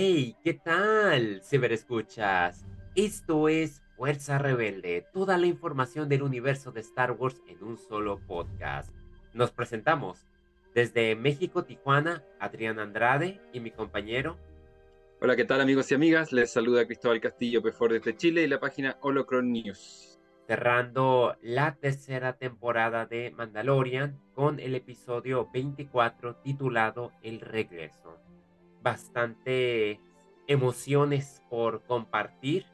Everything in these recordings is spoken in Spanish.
Hey, ¿qué tal, ciberescuchas? Esto es Fuerza Rebelde, toda la información del universo de Star Wars en un solo podcast. Nos presentamos desde México, Tijuana, Adrián Andrade y mi compañero. Hola, ¿qué tal amigos y amigas? Les saluda Cristóbal Castillo Pefor desde Chile y la página Holocron News. Cerrando la tercera temporada de Mandalorian con el episodio 24 titulado El Regreso bastante emociones por compartir.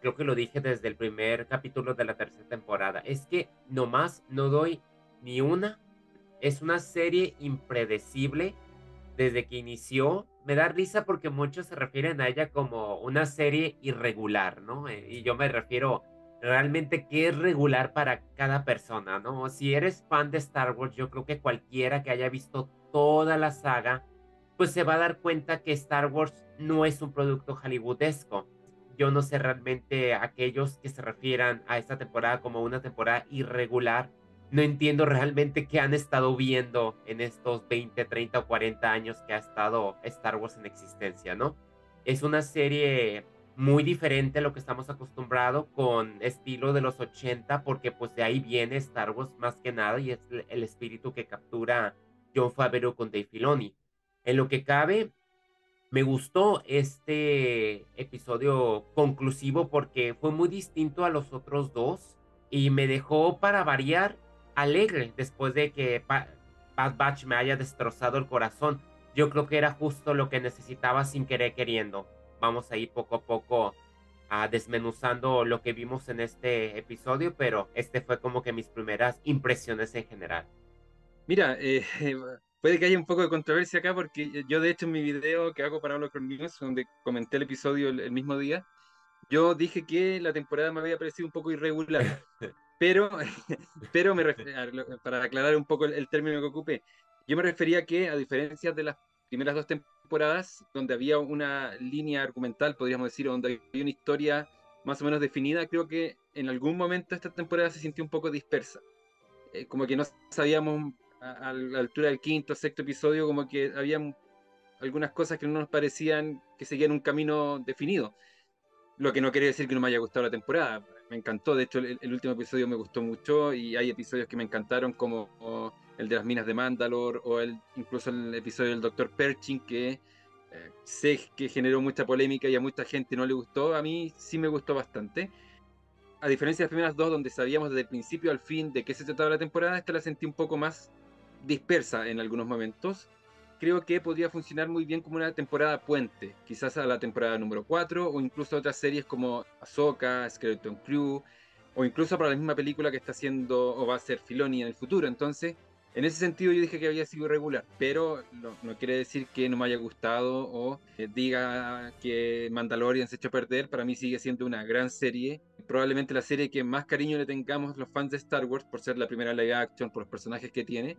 Creo que lo dije desde el primer capítulo de la tercera temporada. Es que nomás no doy ni una. Es una serie impredecible desde que inició. Me da risa porque muchos se refieren a ella como una serie irregular, ¿no? Eh, y yo me refiero realmente que es regular para cada persona, ¿no? Si eres fan de Star Wars, yo creo que cualquiera que haya visto toda la saga pues se va a dar cuenta que Star Wars no es un producto hollywoodesco. Yo no sé realmente aquellos que se refieran a esta temporada como una temporada irregular. No entiendo realmente qué han estado viendo en estos 20, 30 o 40 años que ha estado Star Wars en existencia, ¿no? Es una serie muy diferente a lo que estamos acostumbrados con estilo de los 80 porque pues de ahí viene Star Wars más que nada y es el espíritu que captura John Favreau con Dave Filoni en lo que cabe, me gustó este episodio conclusivo porque fue muy distinto a los otros dos y me dejó para variar alegre después de que Bad Batch me haya destrozado el corazón. Yo creo que era justo lo que necesitaba sin querer queriendo. Vamos a ir poco a poco a desmenuzando lo que vimos en este episodio, pero este fue como que mis primeras impresiones en general. Mira, eh, puede que haya un poco de controversia acá, porque yo de hecho en mi video que hago para con News, donde comenté el episodio el, mismo día, yo dije que la temporada me había parecido un poco irregular. pero, pero me para aclarar un poco el, término que ocupé, yo me refería que a diferencia de las primeras dos temporadas, donde había una línea argumental, podríamos decir, donde había una historia más o menos definida, creo que en algún momento esta temporada se sintió un poco dispersa. Eh, como que no sabíamos a, la altura del quinto, sexto episodio, como que había algunas cosas que no nos parecían que seguían un camino definido. Lo que no quiere decir que no me haya gustado la temporada. Me encantó, de hecho el, último episodio me gustó mucho y hay episodios que me encantaron como el de las minas de Mandalore o el, incluso el episodio del Dr. Pershing que eh, sé que generó mucha polémica y a mucha gente no le gustó. A mí sí me gustó bastante. A diferencia de las primeras dos donde sabíamos desde el principio al fin de qué se trataba la temporada, esta la sentí un poco más dispersa en algunos momentos, creo que podría funcionar muy bien como una temporada puente, quizás a la temporada número 4 o incluso otras series como Ahsoka, Skeleton Crew o incluso para la misma película que está haciendo o va a ser Filoni en el futuro. Entonces, en ese sentido yo dije que había sido irregular, pero no, no quiere decir que no me haya gustado o diga que Mandalorian se echó a perder. Para mí sigue siendo una gran serie, probablemente la serie que más cariño le tengamos los fans de Star Wars por ser la primera live action, por los personajes que tiene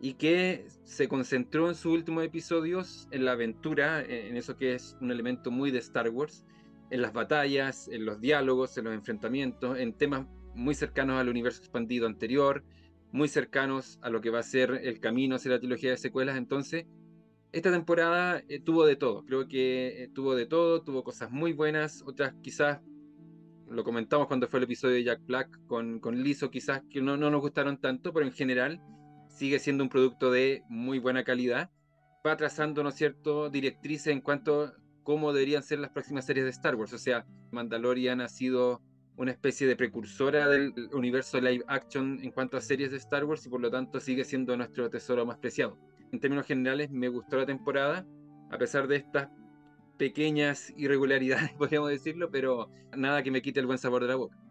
y que se concentró en sus últimos episodios en la aventura, en eso que es un elemento muy de Star Wars, en las batallas, en los diálogos, en los enfrentamientos, en temas muy cercanos al universo expandido anterior, muy cercanos a lo que va a ser el camino hacia la trilogía de secuelas. Entonces, esta temporada eh, tuvo de todo, creo que eh, tuvo de todo, tuvo cosas muy buenas, otras quizás, lo comentamos cuando fue el episodio de Jack Black con, con Lizzo, quizás que no, no nos gustaron tanto, pero en general sigue siendo un producto de muy buena calidad, va trazando, ¿no es cierto?, directrices en cuanto a cómo deberían ser las próximas series de Star Wars. O sea, Mandalorian ha sido una especie de precursora del universo live action en cuanto a series de Star Wars y por lo tanto sigue siendo nuestro tesoro más preciado. En términos generales, me gustó la temporada, a pesar de estas pequeñas irregularidades, podríamos decirlo, pero nada que me quite el buen sabor de la boca.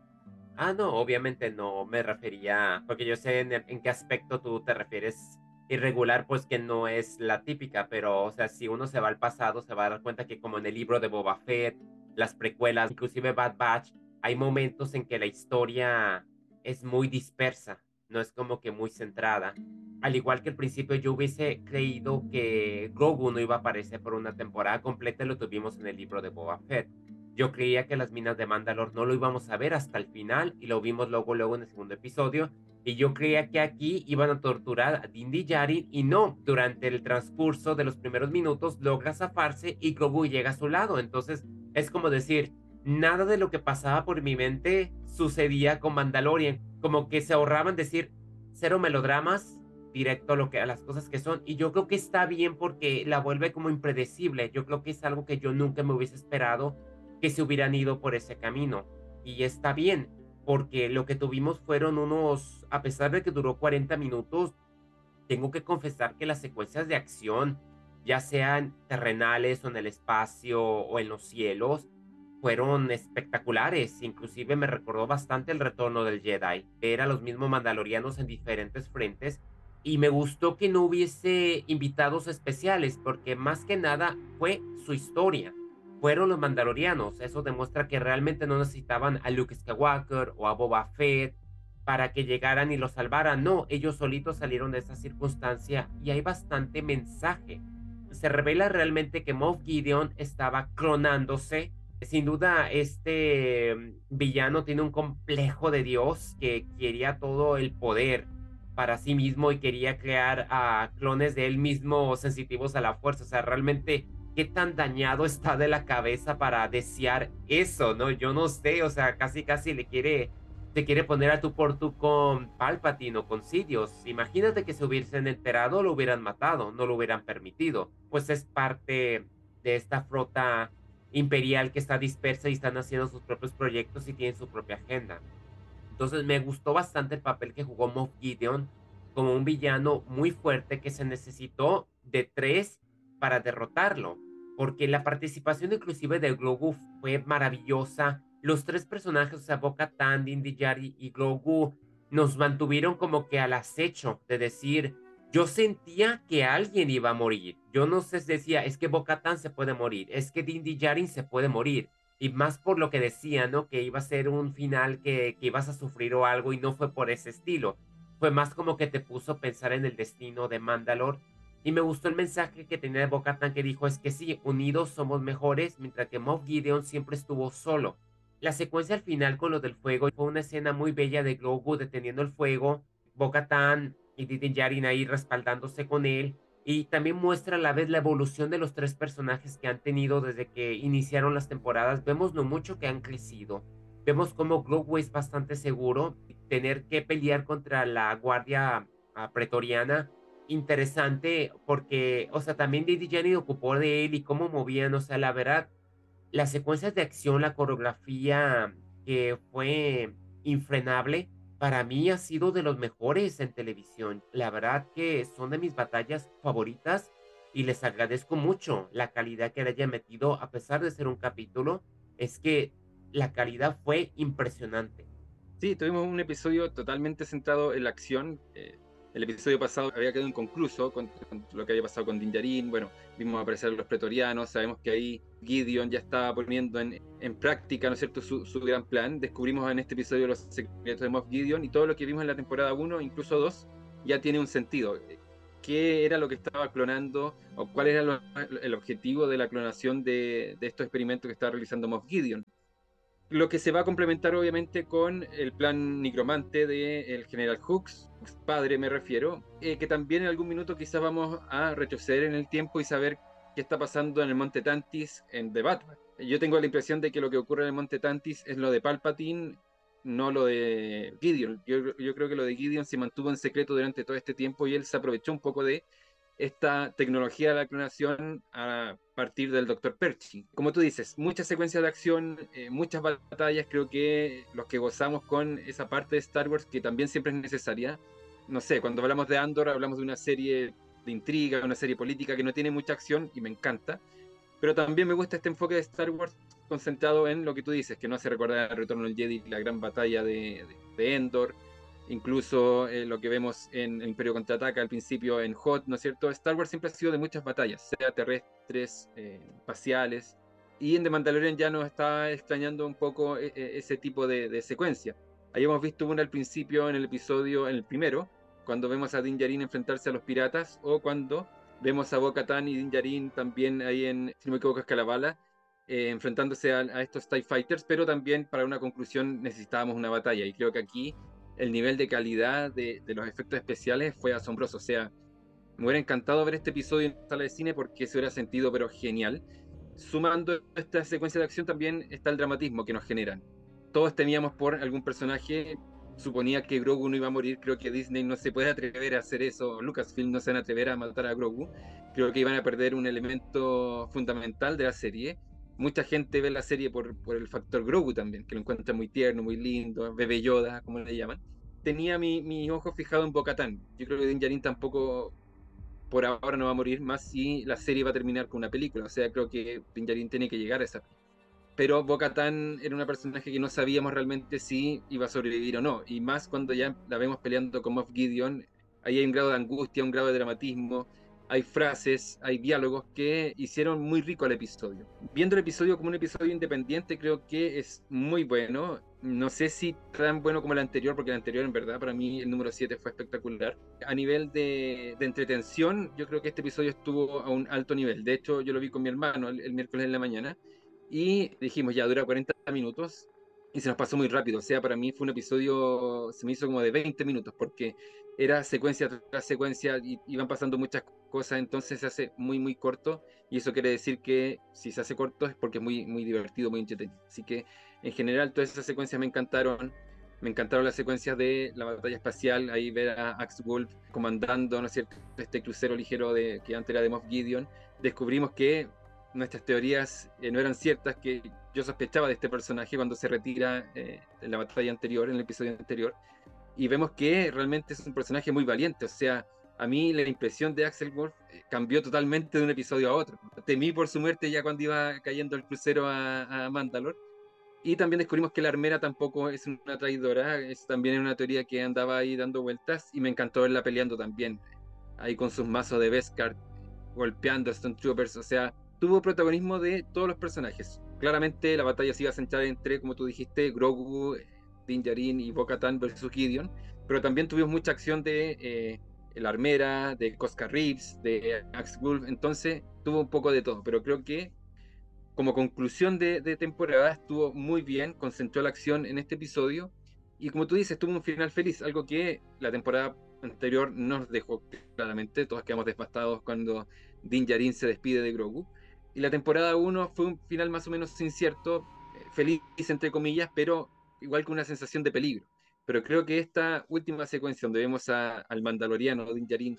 Ah, no, obviamente no me refería, porque yo sé en, qué aspecto tú te refieres irregular, pues que no es la típica, pero o sea, si uno se va al pasado, se va a dar cuenta que como en el libro de Boba Fett, las precuelas, inclusive Bad Batch, hay momentos en que la historia es muy dispersa, no es como que muy centrada. Al igual que al principio yo hubiese creído que Grogu no iba a aparecer por una temporada completa, lo tuvimos en el libro de Boba Fett. Yo creía que las minas de Mandalor no lo íbamos a ver hasta el final y lo vimos luego, luego en el segundo episodio. Y yo creía que aquí iban a torturar a Din Djarin y no, durante el transcurso de los primeros minutos logra zafarse y Grogu llega a su lado. Entonces es como decir, nada de lo que pasaba por mi mente sucedía con Mandalorian. Como que se ahorraban decir cero melodramas, directo a, lo que, a las cosas que son. Y yo creo que está bien porque la vuelve como impredecible. Yo creo que es algo que yo nunca me hubiese esperado que se hubieran ido por ese camino. Y está bien, porque lo que tuvimos fueron unos, a pesar de que duró 40 minutos, tengo que confesar que las secuencias de acción, ya sean terrenales o en el espacio o en los cielos, fueron espectaculares. Inclusive me recordó bastante el retorno del Jedi, ver a los mismos mandalorianos en diferentes frentes. Y me gustó que no hubiese invitados especiales, porque más que nada fue su historia fueron los mandalorianos. Eso demuestra que realmente no necesitaban a Luke Skywalker o a Boba Fett para que llegaran y lo salvaran. No, ellos solitos salieron de esa circunstancia y hay bastante mensaje. Se revela realmente que Moff Gideon estaba clonándose. Sin duda, este mm, villano tiene un complejo de Dios que quería todo el poder para sí mismo y quería crear a clones de él mismo sensitivos a la fuerza. O sea, realmente qué tan dañado está de la cabeza para desear eso, ¿no? Yo no sé, o sea, casi casi le quiere, te quiere poner a tu por tú con Palpatine o con Sidious. Imagínate que se hubiesen enterado, lo hubieran matado, no lo hubieran permitido. Pues es parte de esta flota imperial que está dispersa y están haciendo sus propios proyectos y tienen su propia agenda. Entonces me gustó bastante el papel que jugó Moff Gideon como un villano muy fuerte que se necesitó de tres para derrotarlo, porque la participación inclusive de Grogu fue maravillosa. Los tres personajes, o sea, Boca Tan, y Grogu, nos mantuvieron como que al acecho de decir, yo sentía que alguien iba a morir. Yo no sé, decía, es que Boca Tan se puede morir, es que Din Djarin se puede morir. Y más por lo que decía, ¿no? Que iba a ser un final que, que ibas a sufrir o algo y no fue por ese estilo. Fue más como que te puso a pensar en el destino de Mandalore y me gustó el mensaje que tenía de Boca que dijo es que sí, unidos somos mejores, mientras que Moff Gideon siempre estuvo solo. La secuencia al final con lo del fuego fue una escena muy bella de Grogu deteniendo el fuego, Boca y Didin Yarin ahí respaldándose con él. Y también muestra a la vez la evolución de los tres personajes que han tenido desde que iniciaron las temporadas. Vemos lo mucho que han crecido. Vemos cómo Grogu es bastante seguro. Tener que pelear contra la guardia pretoriana interesante porque, o sea, también Didi Jenny ocupó de él y cómo movían, o sea, la verdad, las secuencias de acción, la coreografía que fue infrenable, para mí ha sido de los mejores en televisión. La verdad que son de mis batallas favoritas y les agradezco mucho la calidad que le haya metido, a pesar de ser un capítulo, es que la calidad fue impresionante. Sí, tuvimos un episodio totalmente centrado en la acción. Eh, el episodio pasado había quedado inconcluso con, lo que había pasado con Din Bueno, vimos aparecer los pretorianos, sabemos que ahí Gideon ya estaba poniendo en, práctica, ¿no es cierto?, su, gran plan. Descubrimos en este episodio los secretos de Moff Gideon y todo lo que vimos en la temporada 1, incluso 2, ya tiene un sentido. ¿Qué era lo que estaba clonando o cuál era el objetivo de la clonación de, de estos experimentos que estaba realizando Moff Gideon? Lo que se va a complementar obviamente con el plan necromante del general Hooks, padre me refiero, eh, que también en algún minuto quizás vamos a retroceder en el tiempo y saber qué está pasando en el Monte Tantis en The Batman. Yo tengo la impresión de que lo que ocurre en el Monte Tantis es lo de Palpatine, no lo de Gideon. Yo, yo creo que lo de Gideon se mantuvo en secreto durante todo este tiempo y él se aprovechó un poco de esta tecnología de la clonación a partir del Dr. Perchi. Como tú dices, muchas secuencias de acción, eh, muchas batallas, creo que los que gozamos con esa parte de Star Wars que también siempre es necesaria. No sé, cuando hablamos de Andor hablamos de una serie de intriga, una serie política que no tiene mucha acción y me encanta. Pero también me gusta este enfoque de Star Wars concentrado en lo que tú dices, que no hace recordar el Retorno del Jedi, la gran batalla de, de Endor, incluso eh, lo que vemos en el Imperio Contraataca al principio en Hot, ¿no es cierto? Star Wars siempre ha sido de muchas batallas, sea terrestres, eh, espaciales, y en The Mandalorian ya nos está extrañando un poco eh, ese tipo de, secuencia. Ahí hemos visto una al principio en el episodio, en el primero, cuando vemos a Din Djarin enfrentarse a los piratas, o cuando vemos a Bo-Katan y Din Djarin también ahí en, si no me equivoco, Escalabala, enfrentándose a, a, estos TIE Fighters, pero también para una conclusión necesitábamos una batalla, y creo que aquí el nivel de calidad de, los efectos especiales fue asombroso. O sea, me hubiera encantado ver este episodio en sala de cine porque se hubiera sentido, pero genial. Sumando esta secuencia de acción también está el dramatismo que nos generan. Todos teníamos por algún personaje, suponía que Grogu no iba a morir, creo que Disney no se puede atrever a hacer eso, Lucasfilm no se van a atrever a matar a Grogu, creo que iban a perder un elemento fundamental de la serie. Mucha gente ve la serie por, el factor Grogu también, que lo encuentra muy tierno, muy lindo, bebé Yoda, como le llaman. Tenía mi, mi ojo fijado en Bo-Katan. Yo creo que Din Djarin tampoco por ahora no va a morir, más si la serie va a terminar con una película. O sea, creo que Pinjarin tiene que llegar a esa. Pero Bo-Katan era una personaje que no sabíamos realmente si iba a sobrevivir o no. Y más cuando ya la vemos peleando con Moff Gideon, ahí hay un grado de angustia, un grado de dramatismo, hay frases, hay diálogos que hicieron muy rico el episodio. Viendo el episodio como un episodio independiente, creo que es muy bueno no sé si tan bueno como el anterior, porque el anterior en verdad para mí el número 7 fue espectacular. A nivel de, entretención, yo creo que este episodio estuvo a un alto nivel. De hecho, yo lo vi con mi hermano el, miércoles en la mañana y dijimos, ya dura 40 minutos y se nos pasó muy rápido. O sea, para mí fue un episodio, se me hizo como de 20 minutos, porque era secuencia tras secuencia y iban pasando muchas cosas, entonces se hace muy, muy corto. Y eso quiere decir que si se hace corto es porque es muy, muy divertido, muy entretenido. Así que en general todas esas secuencias me encantaron. Me encantaron las secuencias de la batalla espacial, ahí ver a Axe Wolf comandando, ¿no es cierto?, este crucero ligero de, que antes era de Moff Gideon. Descubrimos que nuestras teorías eh, no eran ciertas, que yo sospechaba de este personaje cuando se retira eh, en la batalla anterior, en el episodio anterior, y vemos que realmente es un personaje muy valiente, o sea, a mí la impresión de Axel Wolf eh, cambió totalmente de un episodio a otro. Temí por su muerte ya cuando iba cayendo el crucero a, a y también descubrimos que la armera tampoco es una traidora, es también una teoría que andaba ahí dando vueltas y me encantó verla peleando también, ahí con sus mazos de Beskar, golpeando a Stone Troopers, o sea, tuvo protagonismo de todos los personajes. Claramente la batalla se iba a centrar entre, como tú dijiste, Grogu, Din Djarin y Bo-Katan versus Gideon, pero también tuvimos mucha acción de eh, la armera, de Cosca Reeves, de Axe Wolf, entonces tuvo un poco de todo, pero creo que como conclusión de, temporada estuvo muy bien, concentró la acción en este episodio y como tú dices, tuvo un final feliz, algo que la temporada anterior nos dejó claramente, todos quedamos devastados cuando Din Djarin se despide de Grogu. Y la temporada 1 fue un final más o menos incierto, eh, feliz entre comillas, pero igual con una sensación de peligro. Pero creo que esta última secuencia donde vemos al mandaloriano Din Djarin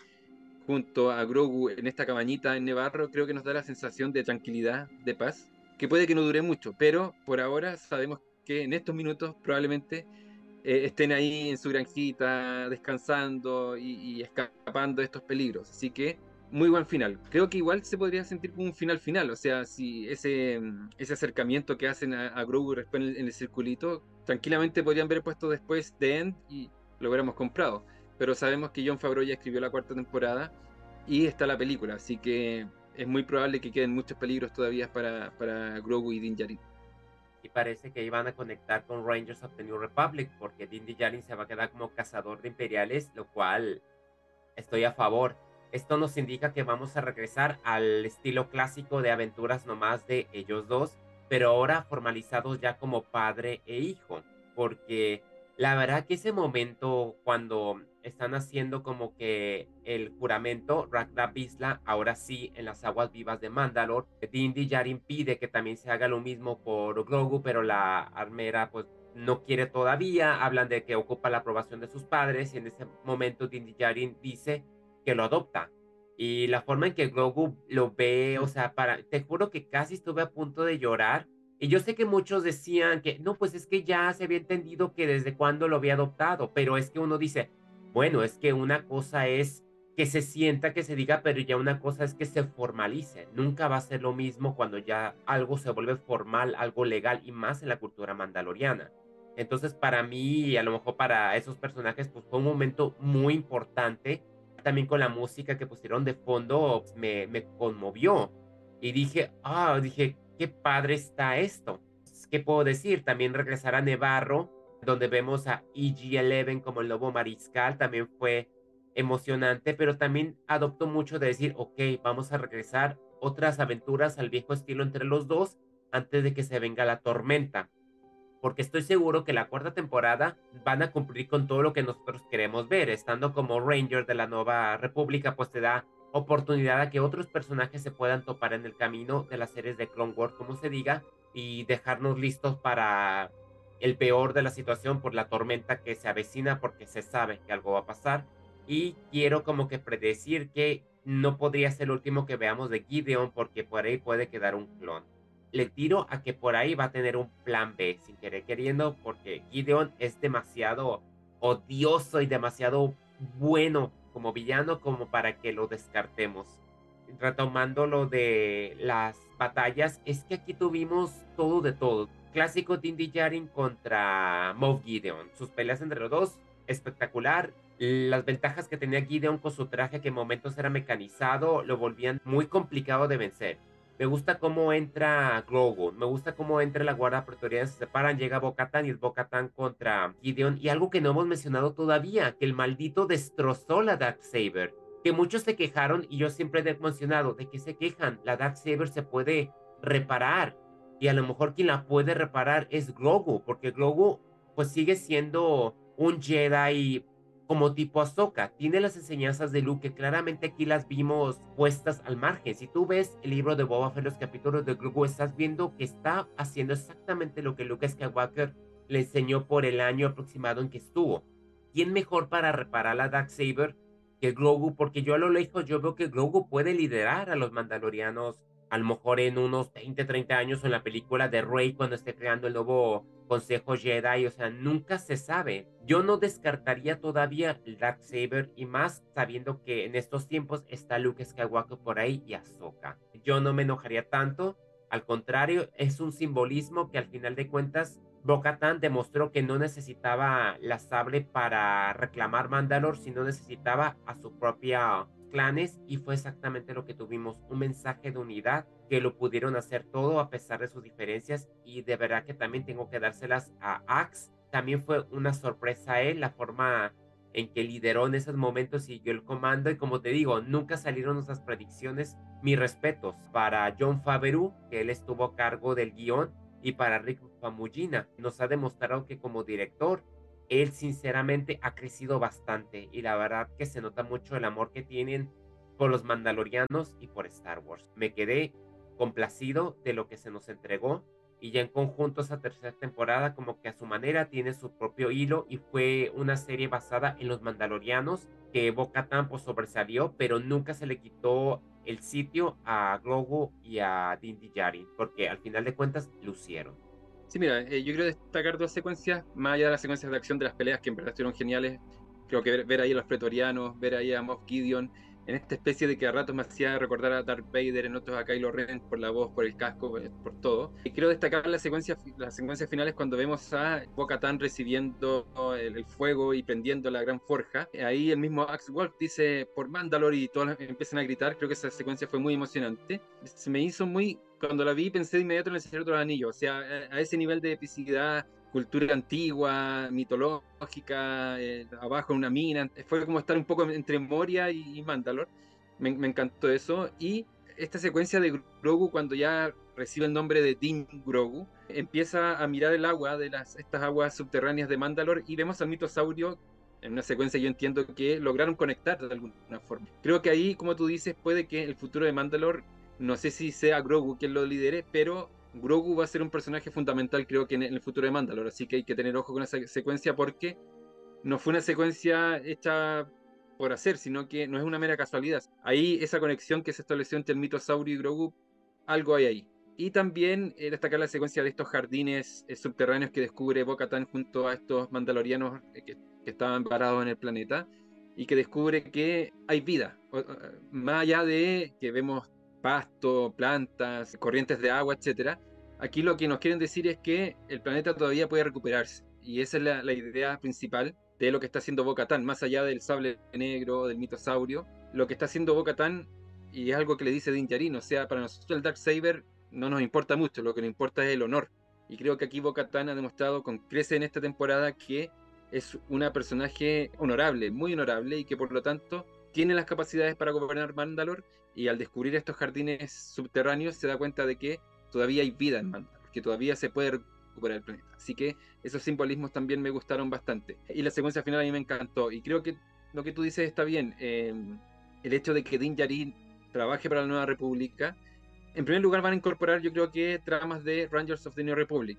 junto a Grogu en esta cabañita en Nevarro, creo que nos da la sensación de tranquilidad, de paz, que puede que no dure mucho, pero por ahora sabemos que en estos minutos probablemente eh, estén ahí en su granjita descansando y, escapando de estos peligros. Así que muy buen final. Creo que igual se podría sentir como un final final, o sea, si ese, ese acercamiento que hacen a, Grogu en el, en el circulito, tranquilamente podrían haber puesto después de End y lo hubiéramos comprado pero sabemos que John Favreau ya escribió la cuarta temporada y está la película, así que es muy probable que queden muchos peligros todavía para, para Grogu y Din Djarin. Y parece que iban a conectar con Rangers of the New Republic, porque Din Djarin se va a quedar como cazador de imperiales, lo cual estoy a favor. Esto nos indica que vamos a regresar al estilo clásico de aventuras nomás de ellos dos, pero ahora formalizados ya como padre e hijo, porque la verdad que ese momento cuando están haciendo como que el juramento, Ragnar Bisla, ahora sí, en las aguas vivas de Mandalore, Dindy Yarin pide que también se haga lo mismo por Grogu, pero la armera pues no quiere todavía, hablan de que ocupa la aprobación de sus padres y en ese momento Dindy Yarin dice que lo adopta. Y la forma en que Grogu lo ve, o sea, te juro que casi estuve a punto de llorar y yo sé que muchos decían que, no, pues es que ya se había entendido que desde cuándo lo había adoptado, pero es que uno dice, bueno, es que una cosa es que se sienta, que se diga, pero ya una cosa es que se formalice. Nunca va a ser lo mismo cuando ya algo se vuelve formal, algo legal y más en la cultura mandaloriana. Entonces, para mí y a lo mejor para esos personajes, pues fue un momento muy importante. También con la música que pusieron de fondo, me, me conmovió. Y dije, ah, dije, qué padre está esto. ¿Qué puedo decir? También regresar a Nevarro, donde vemos a EG-11 como el lobo mariscal, también fue emocionante, pero también adoptó mucho de decir, ok, vamos a regresar otras aventuras al viejo estilo entre los dos antes de que se venga la tormenta. Porque estoy seguro que la cuarta temporada van a cumplir con todo lo que nosotros queremos ver, estando como Ranger de la Nueva República, pues te da oportunidad a que otros personajes se puedan topar en el camino de las series de Clone Wars, como se diga, y dejarnos listos para el peor de la situación por la tormenta que se avecina porque se sabe que algo va a pasar. Y quiero como que predecir que no podría ser el último que veamos de Gideon porque por ahí puede quedar un clon le tiro a que por ahí va a tener un plan B, sin querer queriendo, porque Gideon es demasiado odioso y demasiado bueno como villano como para que lo descartemos. Retomando lo de las batallas, es que aquí tuvimos todo de todo. Clásico Dindy Jarin contra Moff Gideon. Sus peleas entre los dos, espectacular. Las ventajas que tenía Gideon con su traje, que en momentos era mecanizado, lo volvían muy complicado de vencer me gusta cómo entra Grogu. Me gusta cómo entra la guardia pretoriana. Se separan, llega Bocatan y es Bocatan contra Gideon. Y algo que no hemos mencionado todavía: que el maldito destrozó la Dark Saber. Que muchos se quejaron y yo siempre he mencionado de que se quejan. La Dark Saber se puede reparar. Y a lo mejor quien la puede reparar es Grogu. Porque Grogu, pues sigue siendo un Jedi como tipo Ahsoka. Tiene las enseñanzas de Luke que claramente aquí las vimos puestas al margen. Si tú ves el libro de Boba Fett, los capítulos de Grogu, estás viendo que está haciendo exactamente lo que Luke Skywalker le enseñó por el año aproximado en que estuvo. ¿Quién mejor para reparar la Dark Saber que Grogu? Porque yo a lo lejos yo veo que Grogu puede liderar a los mandalorianos a lo mejor en unos 20, 30 años en la película de Rey cuando esté creando el nuevo Consejo Jedi, o sea, nunca se sabe. Yo no descartaría todavía el Dark Saber y más sabiendo que en estos tiempos está Luke Skywalker por ahí y Ahsoka. Yo no me enojaría tanto, al contrario, es un simbolismo que al final de cuentas Bo-Katan demostró que no necesitaba la sable para reclamar Mandalor, sino necesitaba a su propia clanes y fue exactamente lo que tuvimos, un mensaje de unidad que lo pudieron hacer todo a pesar de sus diferencias y de verdad que también tengo que dárselas a Axe. También fue una sorpresa a él la forma en que lideró en esos momentos siguió el comando y como te digo, nunca salieron esas predicciones. Mis respetos para John Favreau, que él estuvo a cargo del guion, y para Rick Famugina. Nos ha demostrado que como director él sinceramente ha crecido bastante y la verdad que se nota mucho el amor que tienen por los mandalorianos y por Star Wars. Me quedé complacido de lo que se nos entregó y ya en conjunto esa tercera temporada como que a su manera tiene su propio hilo y fue una serie basada en los mandalorianos que Boca pues sobresalió pero nunca se le quitó el sitio a Grogu y a Din Djarin porque al final de cuentas lucieron. Sí, mira, eh, yo quiero destacar dos secuencias, más allá de las secuencias de acción de las peleas, que en verdad estuvieron geniales. Creo que ver, ahí a los pretorianos, ver ahí a Moff Gideon, en esta especie de que a ratos me hacía recordar a Darth Vader, en otros a Kylo Ren por la voz, por el casco, eh, por todo. Y quiero destacar las secuencias, las secuencias finales cuando vemos a Bo-Katan recibiendo el, fuego y prendiendo la gran forja. Ahí el mismo Axe Wolf dice por Mandalore y todos empiezan a gritar. Creo que esa secuencia fue muy emocionante. Se me hizo muy cuando la vi pensé de inmediato en el Señor de los Anillos, o sea, a ese nivel de epicidad, cultura antigua, mitológica, eh, abajo en una mina, fue como estar un poco entre Moria y, Mandalor, me, encantó eso, y esta secuencia de Grogu cuando ya recibe el nombre de Din Grogu, empieza a mirar el agua de las, estas aguas subterráneas de Mandalor y vemos al mitosaurio en una secuencia yo entiendo que lograron conectar de alguna forma. Creo que ahí, como tú dices, puede que el futuro de Mandalor no sé si sea Grogu quien lo lidere, pero Grogu va a ser un personaje fundamental, creo que en el futuro de Mandalore. Así que hay que tener ojo con esa secuencia porque no fue una secuencia hecha por hacer, sino que no es una mera casualidad. Ahí esa conexión que se estableció entre el mitosaurio y Grogu, algo hay ahí. Y también eh, destacar la secuencia de estos jardines eh, subterráneos que descubre Bo-Katan junto a estos mandalorianos eh, que, que, estaban parados en el planeta y que descubre que hay vida. más allá de que vemos pasto, plantas, corrientes de agua, etc. Aquí lo que nos quieren decir es que el planeta todavía puede recuperarse. Y esa es la, idea principal de lo que está haciendo Bocatán, más allá del sable negro, del mitosaurio. Lo que está haciendo Bocatán, y es algo que le dice Din o sea, para nosotros el Dark Saber no nos importa mucho, lo que nos importa es el honor. Y creo que aquí Bocatán ha demostrado con crece en esta temporada que es una personaje honorable, muy honorable, y que por lo tanto tiene las capacidades para gobernar Mandalor y al descubrir estos jardines subterráneos se da cuenta de que todavía hay vida en Mandalor, que todavía se puede recuperar el planeta. Así que esos simbolismos también me gustaron bastante. Y la secuencia final a mí me encantó. Y creo que lo que tú dices está bien. Em, el hecho de que Din Djarin trabaje para la Nueva República. En primer lugar van a incorporar yo creo que tramas de Rangers of the New Republic.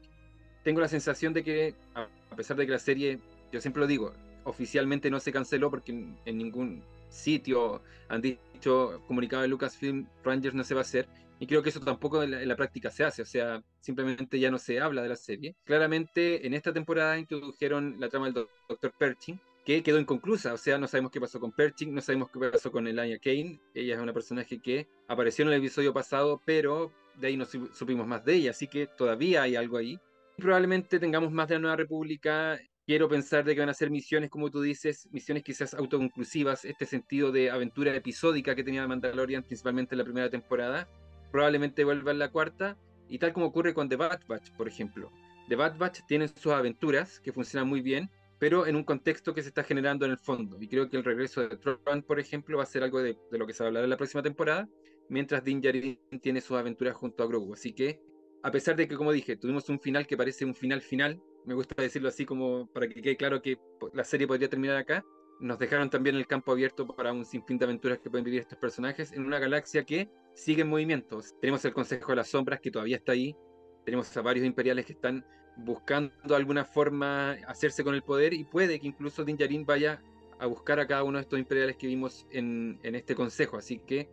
Tengo la sensación de que, a pesar de que la serie, yo siempre lo digo, oficialmente no se canceló porque en, ningún sitio han dicho comunicado de Lucasfilm Rangers no se va a hacer. Y creo que eso tampoco en la, práctica se hace, o sea, simplemente ya no se habla de la serie. Claramente en esta temporada introdujeron la trama del Dr. Pershing, que quedó inconclusa, o sea, no sabemos qué pasó con Pershing, no sabemos qué pasó con Elijah Kane, ella es una personaje que apareció en el episodio pasado, pero de ahí no supimos más de ella, así que todavía hay algo ahí. Probablemente tengamos más de la Nueva República, quiero pensar de que van a ser misiones, como tú dices, misiones quizás autoconclusivas, este sentido de aventura episódica que tenía Mandalorian, principalmente en la primera temporada, probablemente vuelva en la cuarta, y tal como ocurre con The Bad Batch, por ejemplo. The Bad Batch tiene sus aventuras que funcionan muy bien, pero en un contexto que se está generando en el fondo. Y creo que el regreso de Tron, por ejemplo, va a ser algo de, lo que se va a hablar en la próxima temporada, mientras Din Djarin tiene sus aventuras junto a Grogu. Así que, a pesar de que, como dije, tuvimos un final que parece un final final, me gusta decirlo así como para que quede claro que la serie podría terminar acá, nos dejaron también el campo abierto para un sinfín de aventuras que pueden vivir estos personajes en una galaxia que sigue en movimiento. Tenemos el Consejo de las Sombras que todavía está ahí, tenemos a varios imperiales que están buscando alguna forma hacerse con el poder y puede que incluso Din Djarin vaya a buscar a cada uno de estos imperiales que vimos en, este consejo. Así que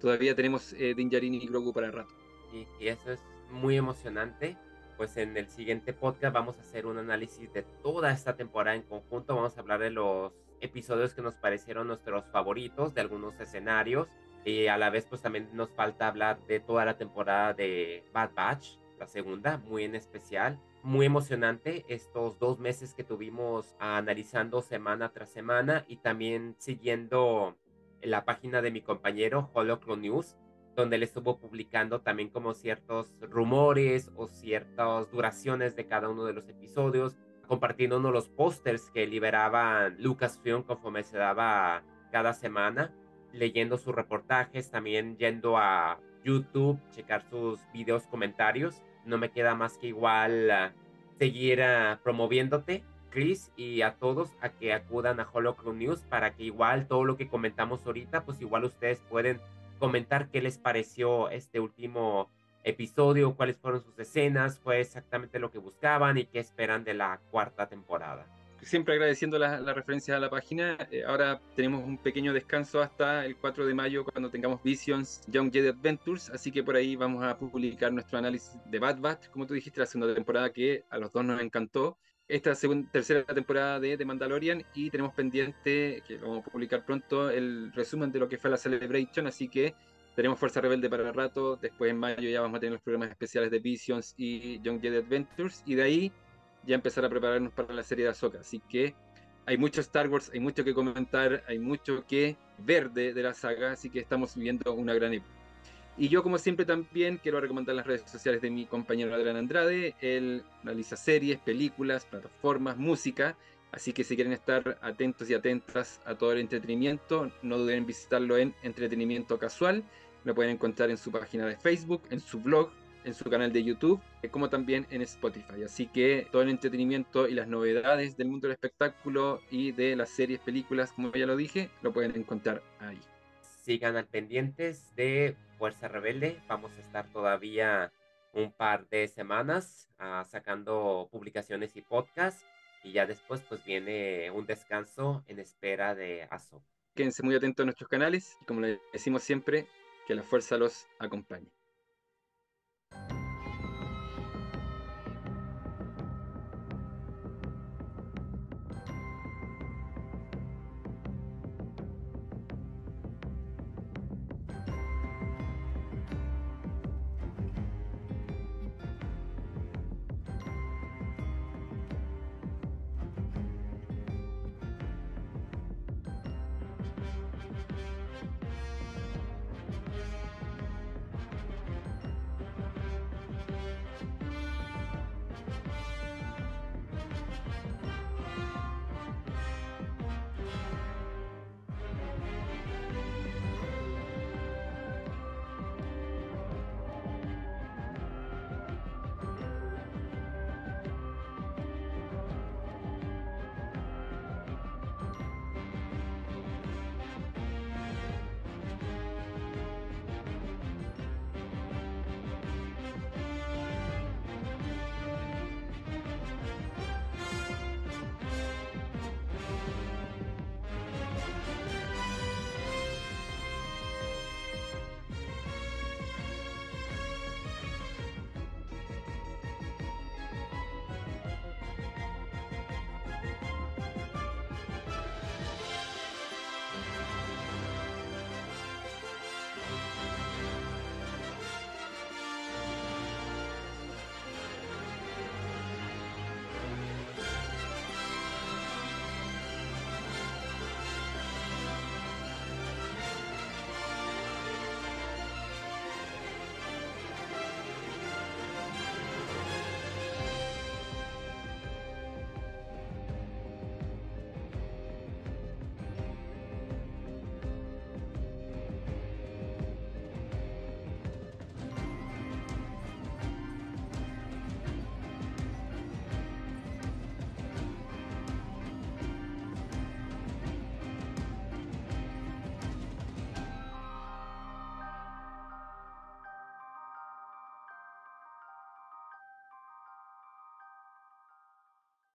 todavía tenemos eh, y Grogu para el rato. Y, eso es muy emocionante. Pues en el siguiente podcast vamos a hacer un análisis de toda esta temporada en conjunto. Vamos a hablar de los episodios que nos parecieron nuestros favoritos, de algunos escenarios. Y a la vez pues también nos falta hablar de toda la temporada de Bad Batch, la segunda, muy en especial muy emocionante estos dos meses que tuvimos analizando semana tras semana y también siguiendo la página de mi compañero Holocron News, donde él estuvo publicando también como ciertos rumores o ciertas duraciones de cada uno de los episodios, compartiendo uno los pósters que liberaban Lucasfilm conforme se daba cada semana, leyendo sus reportajes, también yendo a YouTube, checar sus videos comentarios. No me queda más que igual ah, seguir ah, promoviéndote, Chris, y a todos a que acudan a Holocron News para que igual todo lo que comentamos ahorita, pues igual ustedes pueden comentar qué les pareció este último episodio, cuáles fueron sus escenas, fue exactamente lo que buscaban y qué esperan de la cuarta temporada siempre agradeciendo la, la referencia a la página. Eh, ahora tenemos un pequeño descanso hasta el 4 de mayo cuando tengamos Visions Young Jedi Adventures, así que por ahí vamos a publicar nuestro análisis de Bad Batch, como tú dijiste, la segunda temporada que a los dos nos encantó. Esta segunda, tercera temporada de The Mandalorian y tenemos pendiente, que vamos a publicar pronto, el resumen de lo que fue la Celebration, así que tenemos Fuerza Rebelde para el rato, después en mayo ya vamos a tener los programas especiales de Visions y Young Jedi Adventures, y de ahí ya empezar a prepararnos para la serie de Ahsoka. Así que hay mucho Star Wars, hay mucho que comentar, hay mucho que ver de, la saga, así que estamos viviendo una gran época. Y yo, como siempre, también quiero recomendar las redes sociales de mi compañero Adrián Andrade. Él realiza series, películas, plataformas, música. Así que si quieren estar atentos y atentas a todo el entretenimiento, no duden en visitarlo en Entretenimiento Casual. Lo pueden encontrar en su página de Facebook, en su blog, en su canal de YouTube, eh, como también en Spotify. Así que todo el entretenimiento y las novedades del mundo del espectáculo y de las series, películas, como ya lo dije, lo pueden encontrar ahí. Sigan al pendientes de Fuerza Rebelde. Vamos a estar todavía un par de semanas ah, sacando publicaciones y podcasts. Y ya después pues viene un descanso en espera de ASO. Quédense muy atentos a nuestros canales y como les decimos siempre, que la fuerza los acompañe.